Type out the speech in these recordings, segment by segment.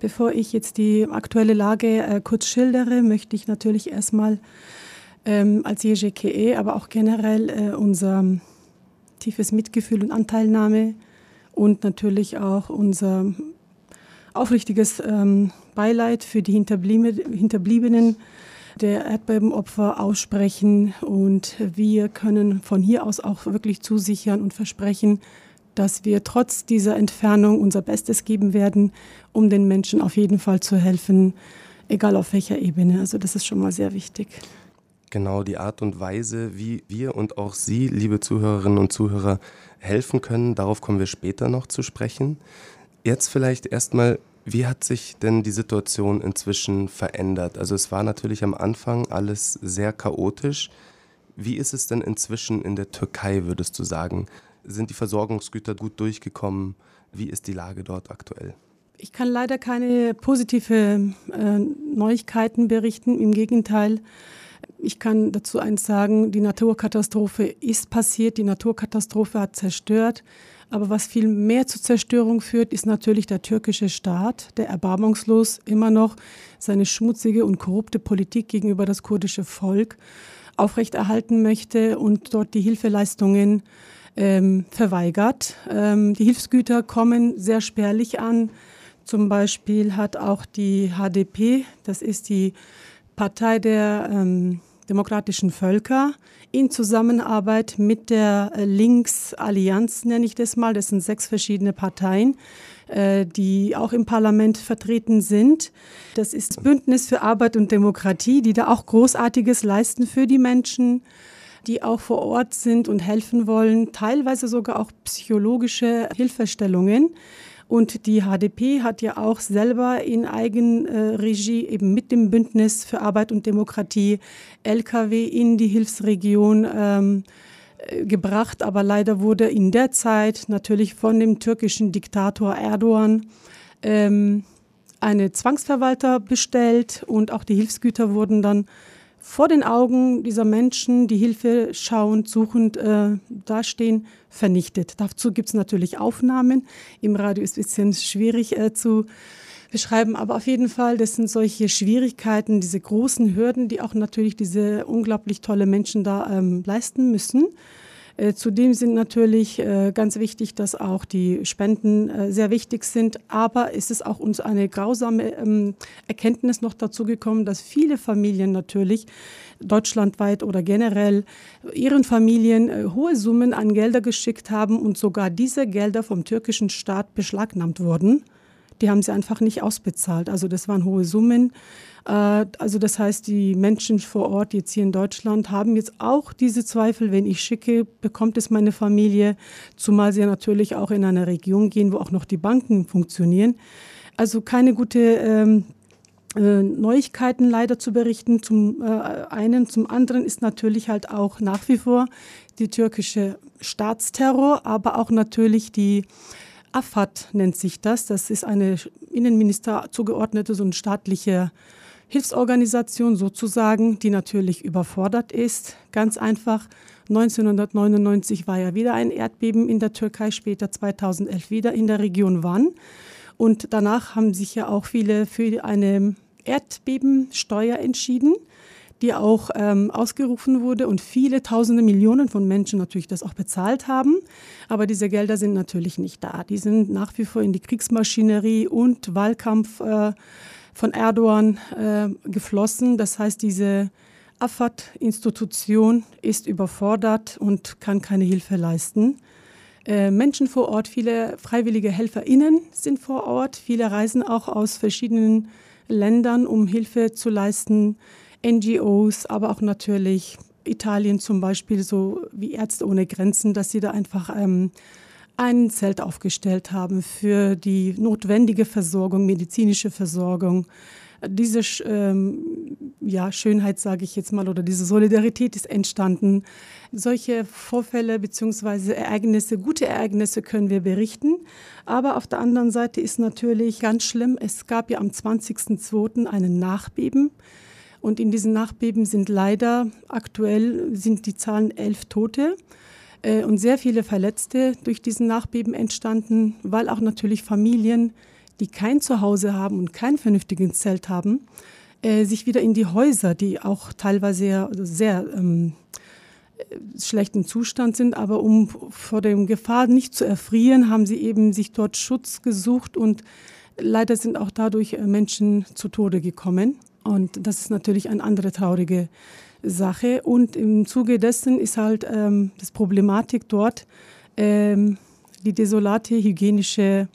Bevor ich jetzt die aktuelle Lage äh, kurz schildere, möchte ich natürlich erstmal ähm, als JGKE, aber auch generell äh, unser tiefes Mitgefühl und Anteilnahme und natürlich auch unser aufrichtiges ähm, Beileid für die Hinterbliebenen der Erdbebenopfer aussprechen. Und wir können von hier aus auch wirklich zusichern und versprechen, dass wir trotz dieser Entfernung unser Bestes geben werden, um den Menschen auf jeden Fall zu helfen, egal auf welcher Ebene. Also das ist schon mal sehr wichtig. Genau die Art und Weise, wie wir und auch Sie, liebe Zuhörerinnen und Zuhörer, helfen können, darauf kommen wir später noch zu sprechen. Jetzt vielleicht erstmal, wie hat sich denn die Situation inzwischen verändert? Also es war natürlich am Anfang alles sehr chaotisch. Wie ist es denn inzwischen in der Türkei, würdest du sagen? Sind die Versorgungsgüter gut durchgekommen? Wie ist die Lage dort aktuell? Ich kann leider keine positive äh, Neuigkeiten berichten. Im Gegenteil, ich kann dazu eins sagen, die Naturkatastrophe ist passiert, die Naturkatastrophe hat zerstört. Aber was viel mehr zur Zerstörung führt, ist natürlich der türkische Staat, der erbarmungslos immer noch seine schmutzige und korrupte Politik gegenüber das kurdische Volk aufrechterhalten möchte und dort die Hilfeleistungen ähm, verweigert. Ähm, die Hilfsgüter kommen sehr spärlich an. Zum Beispiel hat auch die HDP, das ist die Partei der ähm, demokratischen Völker, in Zusammenarbeit mit der äh, Linksallianz, nenne ich das mal, das sind sechs verschiedene Parteien, äh, die auch im Parlament vertreten sind. Das ist das Bündnis für Arbeit und Demokratie, die da auch Großartiges leisten für die Menschen die auch vor Ort sind und helfen wollen, teilweise sogar auch psychologische Hilfestellungen. Und die HDP hat ja auch selber in Eigenregie eben mit dem Bündnis für Arbeit und Demokratie Lkw in die Hilfsregion ähm, äh, gebracht. Aber leider wurde in der Zeit natürlich von dem türkischen Diktator Erdogan ähm, eine Zwangsverwalter bestellt und auch die Hilfsgüter wurden dann vor den Augen dieser Menschen, die Hilfe schauend, suchend äh, dastehen, vernichtet. Dazu gibt es natürlich Aufnahmen. Im Radio ist es ein bisschen schwierig äh, zu beschreiben, aber auf jeden Fall, das sind solche Schwierigkeiten, diese großen Hürden, die auch natürlich diese unglaublich tolle Menschen da ähm, leisten müssen. Äh, zudem sind natürlich äh, ganz wichtig, dass auch die Spenden äh, sehr wichtig sind. Aber es ist auch uns eine grausame ähm, Erkenntnis noch dazu gekommen, dass viele Familien natürlich deutschlandweit oder generell ihren Familien hohe Summen an Gelder geschickt haben und sogar diese Gelder vom türkischen Staat beschlagnahmt wurden. Die haben sie einfach nicht ausbezahlt. Also das waren hohe Summen. Äh, also das heißt, die Menschen vor Ort jetzt hier in Deutschland haben jetzt auch diese Zweifel, wenn ich schicke, bekommt es meine Familie, zumal sie natürlich auch in einer Region gehen, wo auch noch die Banken funktionieren. Also keine gute ähm, äh, Neuigkeiten leider zu berichten. Zum äh, einen, zum anderen ist natürlich halt auch nach wie vor die türkische Staatsterror, aber auch natürlich die AFAD nennt sich das. Das ist eine Innenminister zugeordnete, so eine staatliche Hilfsorganisation sozusagen, die natürlich überfordert ist. Ganz einfach, 1999 war ja wieder ein Erdbeben in der Türkei, später 2011 wieder in der Region Van. Und danach haben sich ja auch viele für eine Erdbebensteuer entschieden, die auch ähm, ausgerufen wurde und viele tausende Millionen von Menschen natürlich das auch bezahlt haben. Aber diese Gelder sind natürlich nicht da. Die sind nach wie vor in die Kriegsmaschinerie und Wahlkampf. Äh, von Erdogan äh, geflossen. Das heißt, diese Afad-Institution ist überfordert und kann keine Hilfe leisten. Äh, Menschen vor Ort, viele freiwillige HelferInnen sind vor Ort. Viele reisen auch aus verschiedenen Ländern, um Hilfe zu leisten. NGOs, aber auch natürlich Italien zum Beispiel, so wie Ärzte ohne Grenzen, dass sie da einfach ähm, ein Zelt aufgestellt haben für die notwendige Versorgung, medizinische Versorgung. Diese ähm, ja, Schönheit, sage ich jetzt mal, oder diese Solidarität ist entstanden. Solche Vorfälle bzw. Ereignisse, gute Ereignisse können wir berichten. Aber auf der anderen Seite ist natürlich ganz schlimm, es gab ja am 20.02. einen Nachbeben. Und in diesen Nachbeben sind leider aktuell sind die Zahlen elf Tote. Äh, und sehr viele Verletzte durch diesen Nachbeben entstanden, weil auch natürlich Familien, die kein Zuhause haben und kein vernünftiges Zelt haben, äh, sich wieder in die Häuser, die auch teilweise sehr, sehr ähm, schlechten Zustand sind, aber um vor der Gefahr nicht zu erfrieren, haben sie eben sich dort Schutz gesucht und leider sind auch dadurch äh, Menschen zu Tode gekommen. Und das ist natürlich eine andere traurige Sache. Und im Zuge dessen ist halt ähm, das Problematik dort, ähm, die desolate hygienische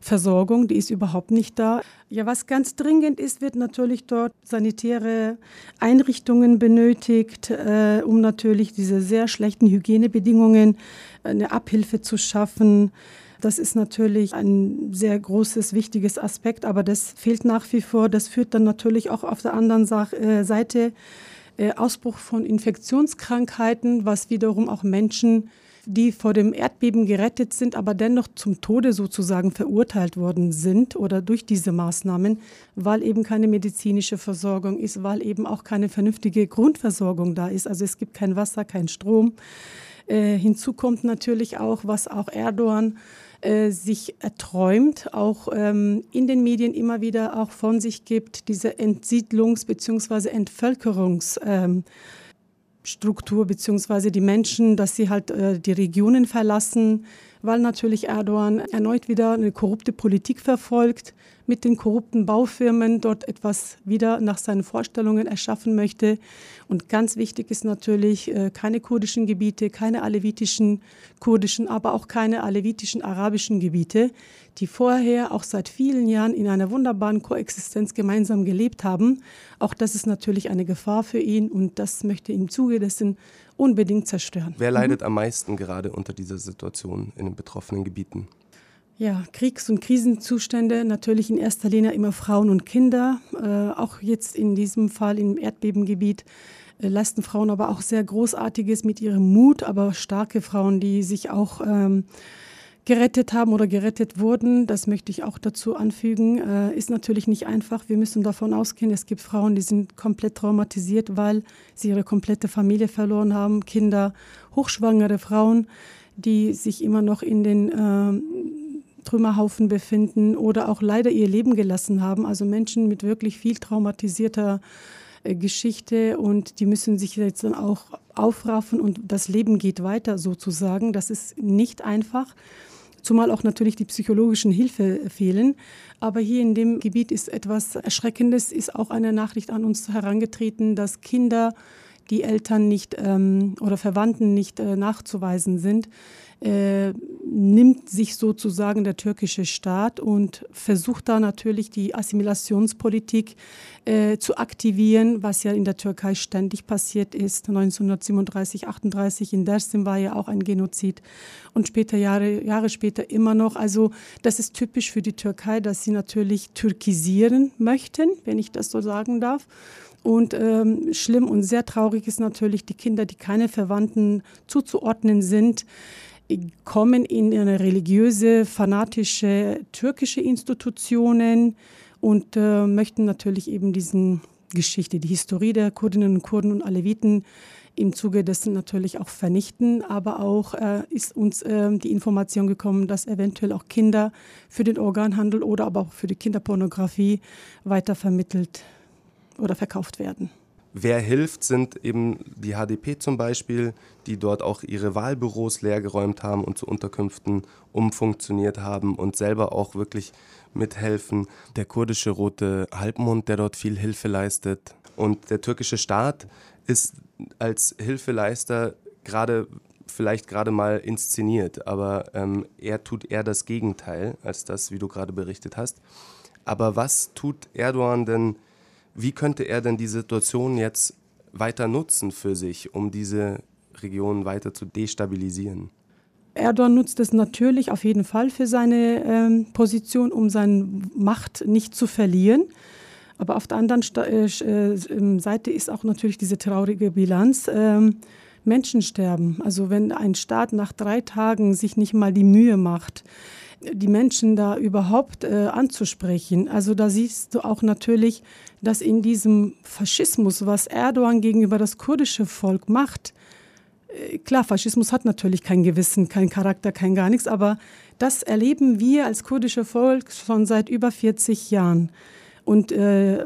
Versorgung, die ist überhaupt nicht da. Ja, was ganz dringend ist, wird natürlich dort sanitäre Einrichtungen benötigt, äh, um natürlich diese sehr schlechten Hygienebedingungen eine Abhilfe zu schaffen. Das ist natürlich ein sehr großes, wichtiges Aspekt, aber das fehlt nach wie vor. Das führt dann natürlich auch auf der anderen äh, Seite äh, Ausbruch von Infektionskrankheiten, was wiederum auch Menschen die vor dem Erdbeben gerettet sind, aber dennoch zum Tode sozusagen verurteilt worden sind oder durch diese Maßnahmen, weil eben keine medizinische Versorgung ist, weil eben auch keine vernünftige Grundversorgung da ist. Also es gibt kein Wasser, kein Strom. Äh, hinzu kommt natürlich auch, was auch Erdogan äh, sich erträumt, auch ähm, in den Medien immer wieder auch von sich gibt, diese Entsiedlungs- bzw. Entvölkerungs- ähm, beziehungsweise die Menschen, dass sie halt äh, die Regionen verlassen, weil natürlich Erdogan erneut wieder eine korrupte Politik verfolgt, mit den korrupten Baufirmen dort etwas wieder nach seinen Vorstellungen erschaffen möchte. Und ganz wichtig ist natürlich äh, keine kurdischen Gebiete, keine alevitischen kurdischen, aber auch keine alevitischen arabischen Gebiete, die vorher auch seit vielen Jahren in einer wunderbaren Koexistenz gemeinsam gelebt haben. Auch das ist natürlich eine Gefahr für ihn und das möchte im Zuge dessen unbedingt zerstören. Wer leidet mhm. am meisten gerade unter dieser Situation in den betroffenen Gebieten? Ja, Kriegs- und Krisenzustände, natürlich in erster Linie immer Frauen und Kinder. Äh, auch jetzt in diesem Fall im Erdbebengebiet äh, leisten Frauen aber auch sehr Großartiges mit ihrem Mut, aber starke Frauen, die sich auch ähm, gerettet haben oder gerettet wurden. Das möchte ich auch dazu anfügen. Äh, ist natürlich nicht einfach. Wir müssen davon ausgehen, es gibt Frauen, die sind komplett traumatisiert, weil sie ihre komplette Familie verloren haben. Kinder, hochschwangere Frauen, die sich immer noch in den äh, Trümmerhaufen befinden oder auch leider ihr Leben gelassen haben. Also Menschen mit wirklich viel traumatisierter äh, Geschichte und die müssen sich jetzt dann auch aufraffen und das Leben geht weiter sozusagen. Das ist nicht einfach, zumal auch natürlich die psychologischen Hilfe fehlen. Aber hier in dem Gebiet ist etwas Erschreckendes, ist auch eine Nachricht an uns herangetreten, dass Kinder, die Eltern nicht ähm, oder Verwandten nicht äh, nachzuweisen sind, äh, nimmt sich sozusagen der türkische Staat und versucht da natürlich die Assimilationspolitik äh, zu aktivieren, was ja in der Türkei ständig passiert ist. 1937, 38 in Dersim war ja auch ein Genozid und später Jahre, Jahre später immer noch. Also das ist typisch für die Türkei, dass sie natürlich türkisieren möchten, wenn ich das so sagen darf. Und ähm, schlimm und sehr traurig ist natürlich die Kinder, die keine Verwandten zuzuordnen sind kommen in eine religiöse, fanatische türkische Institutionen und äh, möchten natürlich eben diesen Geschichte, die Historie der Kurdinnen und Kurden und Aleviten im Zuge dessen natürlich auch vernichten. Aber auch äh, ist uns äh, die Information gekommen, dass eventuell auch Kinder für den Organhandel oder aber auch für die Kinderpornografie weitervermittelt oder verkauft werden. Wer hilft, sind eben die HDP zum Beispiel, die dort auch ihre Wahlbüros leergeräumt haben und zu Unterkünften umfunktioniert haben und selber auch wirklich mithelfen. Der kurdische Rote Halbmond, der dort viel Hilfe leistet. Und der türkische Staat ist als Hilfeleister gerade vielleicht gerade mal inszeniert, aber ähm, er tut eher das Gegenteil als das, wie du gerade berichtet hast. Aber was tut Erdogan denn? Wie könnte er denn die Situation jetzt weiter nutzen für sich, um diese Region weiter zu destabilisieren? Erdogan nutzt es natürlich auf jeden Fall für seine ähm, Position, um seine Macht nicht zu verlieren. Aber auf der anderen Sta äh, äh, Seite ist auch natürlich diese traurige Bilanz. Ähm, Menschen sterben. Also wenn ein Staat nach drei Tagen sich nicht mal die Mühe macht, die Menschen da überhaupt äh, anzusprechen. Also da siehst du auch natürlich, dass in diesem Faschismus, was Erdogan gegenüber das kurdische Volk macht, Äh, klar, Faschismus hat natürlich kein Gewissen, kein Charakter, kein gar nichts, aber das erleben wir als kurdische Volk schon seit über 40 Jahren. Und äh,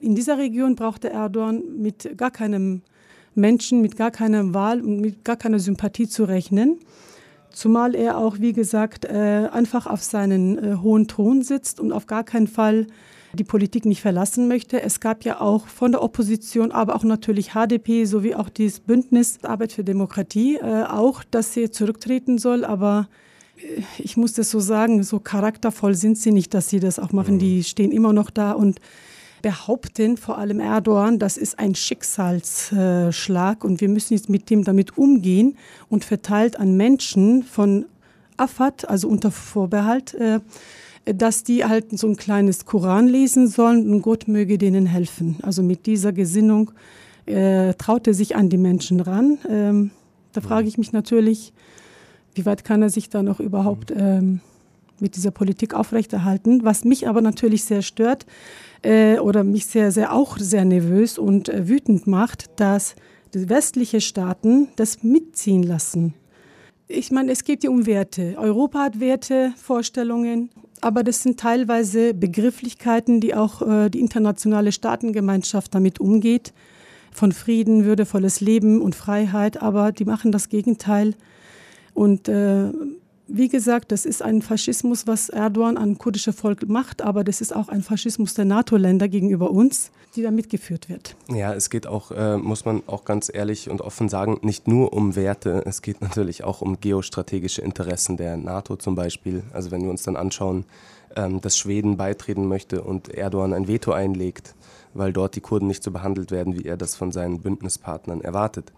in dieser Region brauchte Erdogan mit gar keinem Menschen, mit gar keiner Wahl und mit gar keiner Sympathie zu rechnen. Zumal er auch, wie gesagt, äh, einfach auf seinen äh, hohen Thron sitzt und auf gar keinen Fall die Politik nicht verlassen möchte. Es gab ja auch von der Opposition, aber auch natürlich HDP sowie auch dieses Bündnis Arbeit für Demokratie äh, auch, dass sie zurücktreten soll. Aber ich muss das so sagen, so charaktervoll sind sie nicht, dass sie das auch machen. Die mhm. stehen immer noch da und behaupten, vor allem Erdogan, das ist ein Schicksalsschlag und wir müssen jetzt mit dem damit umgehen und verteilt an Menschen von Afad, also unter Vorbehalt, äh, dass die halt so ein kleines Koran lesen sollen und Gott möge denen helfen. Also mit dieser Gesinnung äh, traut er sich an die Menschen ran. Ähm, da frage ich mich natürlich, wie weit kann er sich da noch überhaupt ähm, mit dieser Politik aufrechterhalten? Was mich aber natürlich sehr stört äh, oder mich sehr, sehr auch sehr nervös und äh, wütend macht, dass die westlichen Staaten das mitziehen lassen. Ich meine, es geht ja um Werte. Europa hat Werte, Vorstellungen aber das sind teilweise Begrifflichkeiten, die auch äh, die internationale Staatengemeinschaft damit umgeht, von Frieden, würdevolles Leben und Freiheit, aber die machen das Gegenteil. Und äh, wie gesagt, das ist ein Faschismus, was Erdogan an kurdische Volk macht, aber das ist auch ein Faschismus der NATO-Länder gegenüber uns, die da mitgeführt wird. Ja, es geht auch, äh, muss man auch ganz ehrlich und offen sagen, nicht nur um Werte, es geht natürlich auch um geostrategische Interessen der NATO zum Beispiel. Also wenn wir uns dann anschauen, ähm, dass Schweden beitreten möchte und Erdogan ein Veto einlegt, weil dort die Kurden nicht so behandelt werden, wie er das von seinen Bündnispartnern erwartet.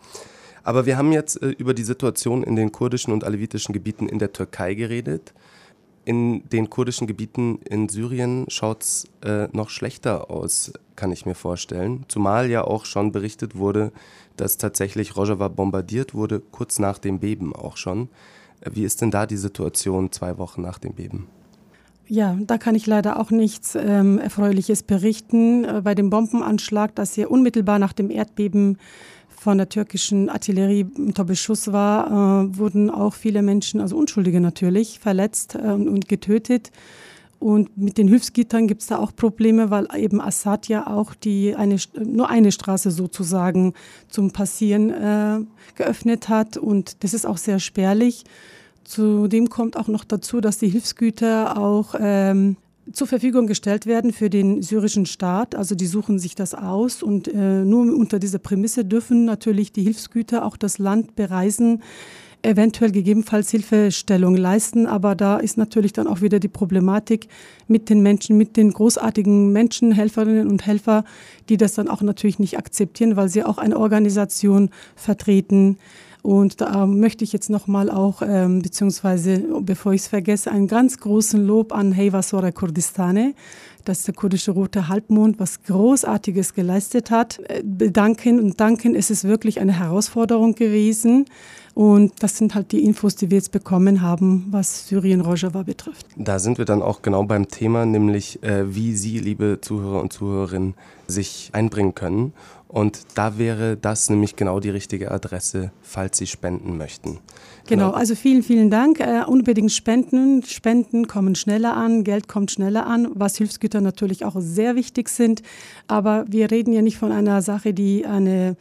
Aber wir haben jetzt äh, über die Situation in den kurdischen und alevitischen Gebieten in der Türkei geredet. In den kurdischen Gebieten in Syrien schaut es äh, noch schlechter aus, kann ich mir vorstellen. Zumal ja auch schon berichtet wurde, dass tatsächlich Rojava bombardiert wurde, kurz nach dem Beben auch schon. Äh, wie ist denn da die Situation zwei Wochen nach dem Beben? Ja, da kann ich leider auch nichts ähm, Erfreuliches berichten. Äh, bei dem Bombenanschlag, das hier unmittelbar nach dem Erdbeben von der türkischen Artillerie unter Beschuss war, äh, wurden auch viele Menschen, also Unschuldige natürlich, verletzt äh, und getötet. Und mit den Hilfsgittern gibt es da auch Probleme, weil eben Assad ja auch die eine, nur eine Straße sozusagen zum Passieren äh, geöffnet hat. Und das ist auch sehr spärlich. Zudem kommt auch noch dazu, dass die Hilfsgüter auch ähm, zur Verfügung gestellt werden für den syrischen Staat. Also die suchen sich das aus und äh, nur unter dieser Prämisse dürfen natürlich die Hilfsgüter auch das Land bereisen, eventuell gegebenenfalls Hilfestellung leisten. Aber da ist natürlich dann auch wieder die Problematik mit den Menschen, mit den großartigen Menschen, Helferinnen und Helfer, die das dann auch natürlich nicht akzeptieren, weil sie auch eine Organisation vertreten und da möchte ich jetzt nochmal auch, ähm, beziehungsweise bevor ich es vergesse, einen ganz großen Lob an Heyvasora Kurdistane, dass der kurdische Rote Halbmond was Großartiges geleistet hat. Äh, bedanken und danken, es ist wirklich eine Herausforderung gewesen. Und das sind halt die Infos, die wir jetzt bekommen haben, was Syrien-Rojava betrifft. Da sind wir dann auch genau beim Thema, nämlich äh, wie Sie, liebe Zuhörer und Zuhörerinnen, sich einbringen können. Und da wäre das nämlich genau die richtige Adresse, falls Sie spenden möchten. Genau, genau also vielen, vielen Dank. Äh, unbedingt spenden. Spenden kommen schneller an, Geld kommt schneller an, was Hilfsgüter natürlich auch sehr wichtig sind. Aber wir reden ja nicht von einer Sache, die eine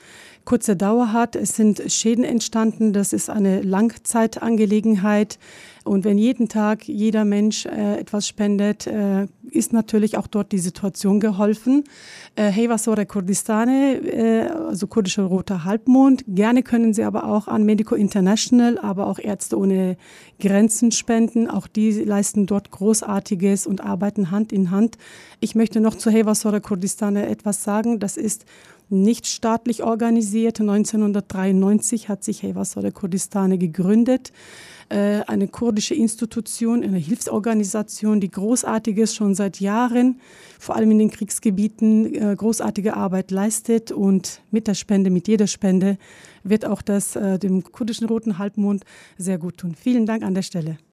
kurze Dauer hat. Es sind Schäden entstanden. Das ist eine Langzeitangelegenheit. Und wenn jeden Tag jeder Mensch äh, etwas spendet, äh, ist natürlich auch dort die Situation geholfen. Äh, Heyvasore Kurdistane, äh, also kurdischer roter Halbmond. Gerne können Sie aber auch an Medico International, aber auch Ärzte ohne Grenzen spenden. Auch die leisten dort Großartiges und arbeiten Hand in Hand. Ich möchte noch zu Heyvasore Kurdistane etwas sagen. Das ist nicht staatlich organisiert. 1993 hat sich Heyvasore Kurdistane gegründet. Äh, eine kurdische Institution, eine Hilfsorganisation, die großartiges schon seit Jahren, vor allem in den Kriegsgebieten, äh, großartige Arbeit leistet. Und mit der Spende, mit jeder Spende, wird auch das äh, dem kurdischen Roten Halbmond sehr gut tun. Vielen Dank an der Stelle.